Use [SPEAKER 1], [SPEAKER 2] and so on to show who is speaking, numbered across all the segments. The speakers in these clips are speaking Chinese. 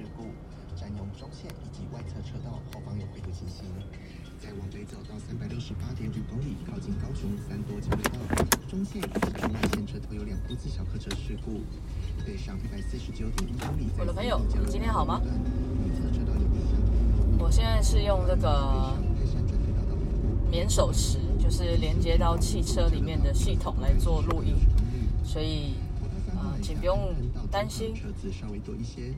[SPEAKER 1] 事故，占用中线以及外侧车道，后方有回头情形。再往北走到三百六十八点五公里，靠近高雄三多交流道，中线以及外线车头有两部自小客车事故。北上一百四十九点一公里，
[SPEAKER 2] 我的朋友，你今天好吗？我现在是用这个免手持，就是连接到汽车里面的系统来做录音，所以。请不用担心，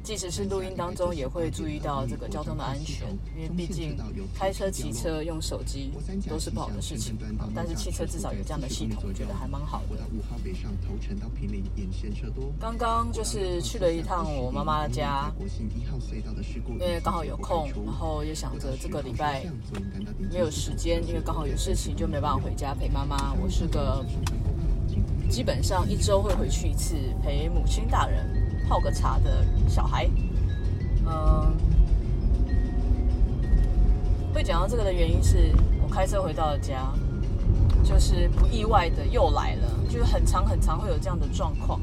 [SPEAKER 2] 即使是录音当中，也会注意到这个交通的安全，因为毕竟开车、骑车用手机都是不好的事情。但是汽车至少有这样的系统，我觉得还蛮好的。刚刚就是去了一趟我妈妈的家，因为刚好有空，然后也想着这个礼拜没有时间，因为刚好有事情，就没办法回家陪妈妈。我是个。基本上一周会回去一次陪母亲大人泡个茶的小孩，嗯，会讲到这个的原因是我开车回到了家，就是不意外的又来了，就是很常很常会有这样的状况。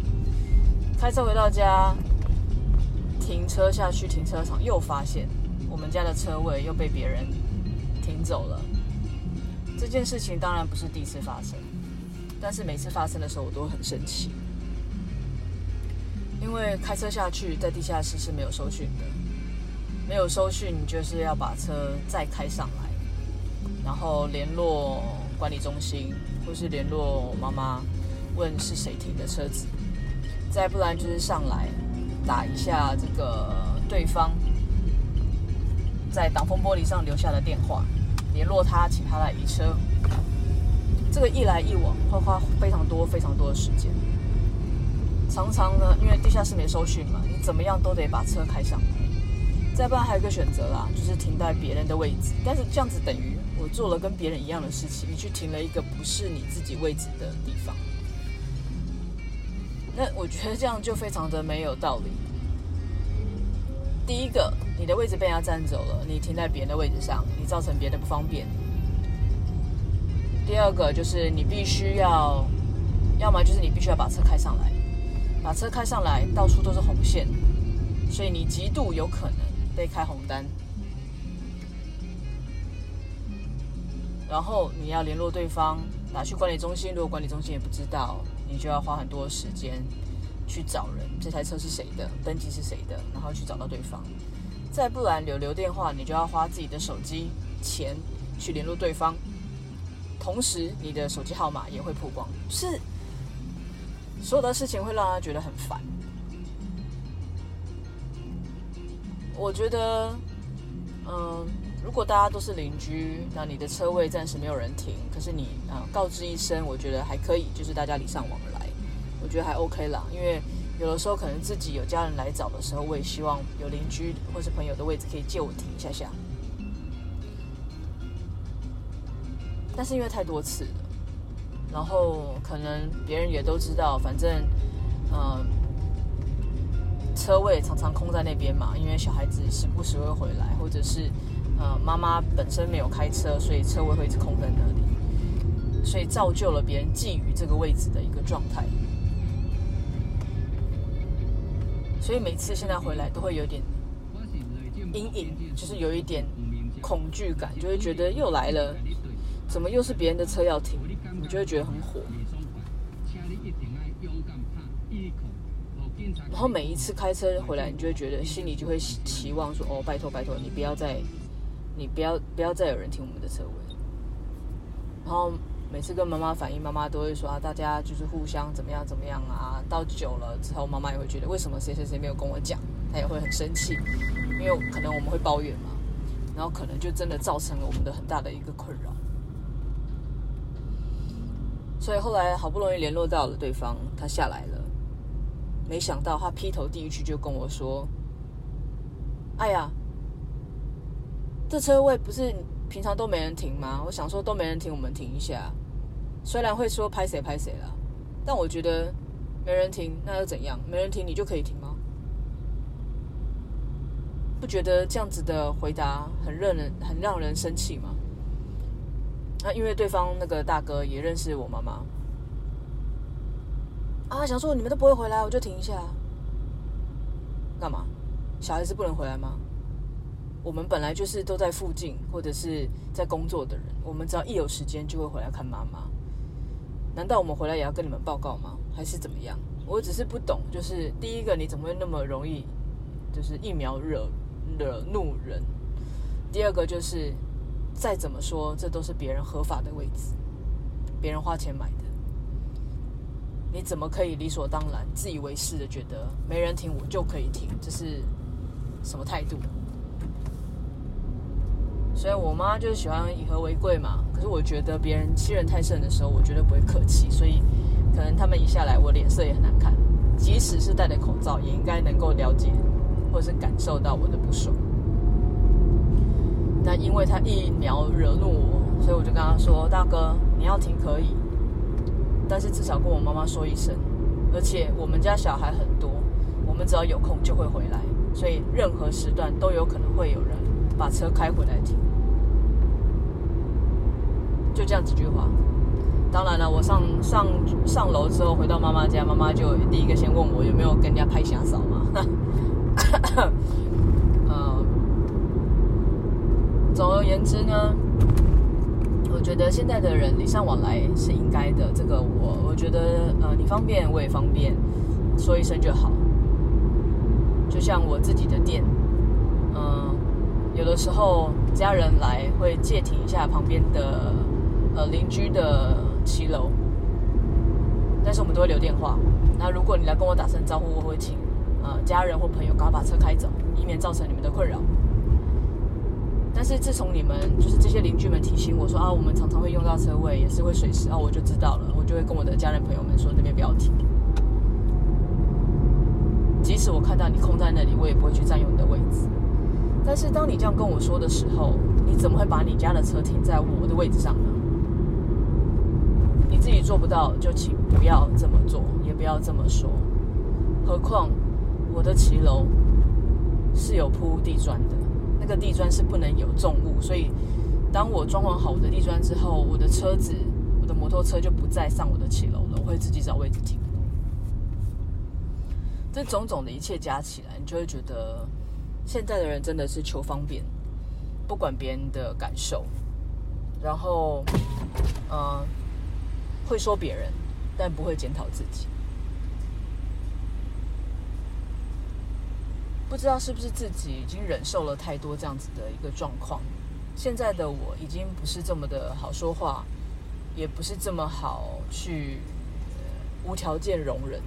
[SPEAKER 2] 开车回到家，停车下去停车场，又发现我们家的车位又被别人停走了。这件事情当然不是第一次发生。但是每次发生的时候，我都很生气，因为开车下去在地下室是没有收讯的，没有收讯，就是要把车再开上来，然后联络管理中心，或是联络我妈妈，问是谁停的车子，再不然就是上来打一下这个对方在挡风玻璃上留下的电话，联络他，请他来移车。这个一来一往会花非常多非常多的时间，常常呢，因为地下室没收讯嘛，你怎么样都得把车开上来。再不然还有一个选择啦，就是停在别人的位置。但是这样子等于我做了跟别人一样的事情，你去停了一个不是你自己位置的地方。那我觉得这样就非常的没有道理。第一个，你的位置被人家占走了，你停在别人的位置上，你造成别的不方便。第二个就是你必须要，要么就是你必须要把车开上来，把车开上来，到处都是红线，所以你极度有可能被开红单。然后你要联络对方，打去管理中心，如果管理中心也不知道，你就要花很多时间去找人，这台车是谁的，登记是谁的，然后去找到对方。再不然留留电话，你就要花自己的手机钱去联络对方。同时，你的手机号码也会曝光，是所有的事情会让他觉得很烦。我觉得，嗯，如果大家都是邻居，那你的车位暂时没有人停，可是你啊告知一声，我觉得还可以，就是大家礼尚往来，我觉得还 OK 啦。因为有的时候可能自己有家人来找的时候，我也希望有邻居或是朋友的位置可以借我停一下下。但是因为太多次了，然后可能别人也都知道，反正，嗯、车位常常空在那边嘛，因为小孩子时不时会回来，或者是，呃，妈妈本身没有开车，所以车位会一直空在那里，所以造就了别人觊觎这个位置的一个状态。所以每次现在回来都会有点阴影，就是有一点恐惧感，就会觉得又来了。怎么又是别人的车要停？你就会觉得很火。然后每一次开车回来，你就会觉得心里就会期望说：“哦，拜托拜托，你不要再，你不要不要再有人停我们的车位。”然后每次跟妈妈反映，妈妈都会说：“啊，大家就是互相怎么样怎么样啊。”到久了之后，妈妈也会觉得为什么谁谁谁没有跟我讲，她也会很生气，因为可能我们会抱怨嘛，然后可能就真的造成了我们的很大的一个困扰。所以后来好不容易联络到了对方，他下来了，没想到他劈头第一句就跟我说：“哎呀，这车位不是平常都没人停吗？我想说都没人停，我们停一下。虽然会说拍谁拍谁了，但我觉得没人停那又怎样？没人停你就可以停吗？不觉得这样子的回答很让人很让人生气吗？”那、因为对方那个大哥也认识我妈妈，啊，想说你们都不会回来，我就停一下，干嘛？小孩子不能回来吗？我们本来就是都在附近或者是在工作的人，我们只要一有时间就会回来看妈妈。难道我们回来也要跟你们报告吗？还是怎么样？我只是不懂，就是第一个，你怎么会那么容易，就是一秒惹惹怒人？第二个就是，再怎么说，这都是别人合法的位置，别人花钱买的，你怎么可以理所当然、自以为是的觉得没人停我就可以停？这是什么态度？所以我妈就是喜欢以和为贵嘛。可是我觉得别人欺人太甚的时候，我绝对不会客气。所以可能他们一下来，我脸色也很难看。即使是戴着口罩，也应该能够了解或是感受到我的不爽。但因为他一秒惹怒我，所以我就跟他说：“大哥，你要停可以，但是至少跟我妈妈说一声。而且我们家小孩很多，我们只要有空就会回来，所以任何时段都有可能会有人把车开回来停。”就这样几句话，当然了，我上上上楼之后回到妈妈家，妈妈就第一个先问我有没有跟人家拍下扫嘛。呃，总而言之呢，我觉得现在的人礼尚往来是应该的。这个我我觉得呃，你方便我也方便，说一声就好。就像我自己的店，嗯、呃，有的时候家人来会借停一下旁边的。呃，邻居的骑楼，但是我们都会留电话。那如果你来跟我打声招呼，我会请呃家人或朋友赶快把车开走，以免造成你们的困扰。但是自从你们就是这些邻居们提醒我说啊，我们常常会用到车位，也是会随时，啊，我就知道了，我就会跟我的家人朋友们说那边不要停。即使我看到你空在那里，我也不会去占用你的位置。但是当你这样跟我说的时候，你怎么会把你家的车停在我的位置上呢？你自己做不到，就请不要这么做，也不要这么说。何况我的骑楼是有铺地砖的，那个地砖是不能有重物，所以当我装完好我的地砖之后，我的车子、我的摩托车就不再上我的骑楼了，我会自己找位置停。这种种的一切加起来，你就会觉得现在的人真的是求方便，不管别人的感受，然后，嗯、会说别人，但不会检讨自己。不知道是不是自己已经忍受了太多这样子的一个状况。现在的我已经不是这么的好说话，也不是这么好去无条件容忍。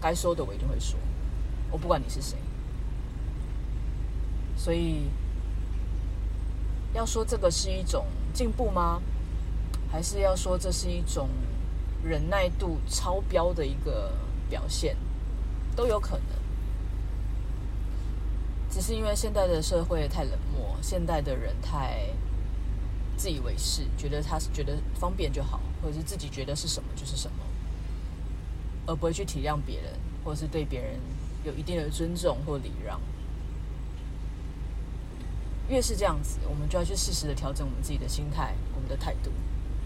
[SPEAKER 2] 该说的我一定会说，我不管你是谁。所以要说这个是一种进步吗？还是要说这是一种？忍耐度超标的一个表现，都有可能。只是因为现在的社会太冷漠，现代的人太自以为是，觉得他是觉得方便就好，或者是自己觉得是什么就是什么，而不会去体谅别人，或者是对别人有一定的尊重或礼让。越是这样子，我们就要去适时的调整我们自己的心态、我们的态度，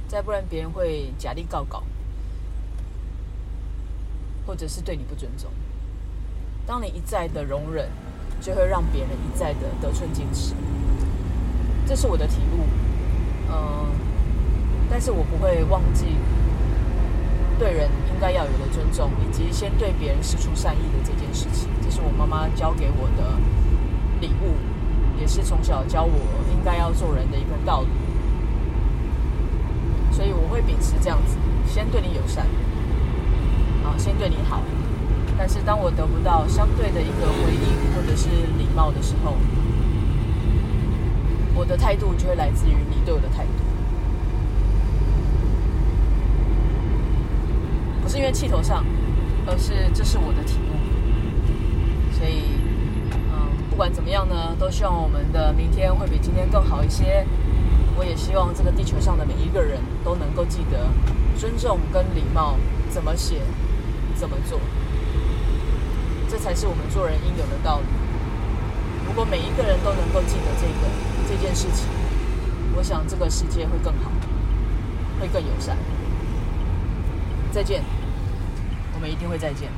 [SPEAKER 2] 再不然别人会假力告告。或者是对你不尊重，当你一再的容忍，就会让别人一再的得寸进尺。这是我的体悟，嗯、但是我不会忘记对人应该要有的尊重，以及先对别人释出善意的这件事情。这是我妈妈教给我的礼物，也是从小教我应该要做人的一个道理。所以我会秉持这样子，先对你友善。先对你好，但是当我得不到相对的一个回应或者是礼貌的时候，我的态度就会来自于你对我的态度，不是因为气头上，而是这是我的题目。所以，嗯，不管怎么样呢，都希望我们的明天会比今天更好一些。我也希望这个地球上的每一个人都能够记得尊重跟礼貌怎么写。怎么做？这才是我们做人应有的道理。如果每一个人都能够记得这个这件事情，我想这个世界会更好，会更友善。再见，我们一定会再见。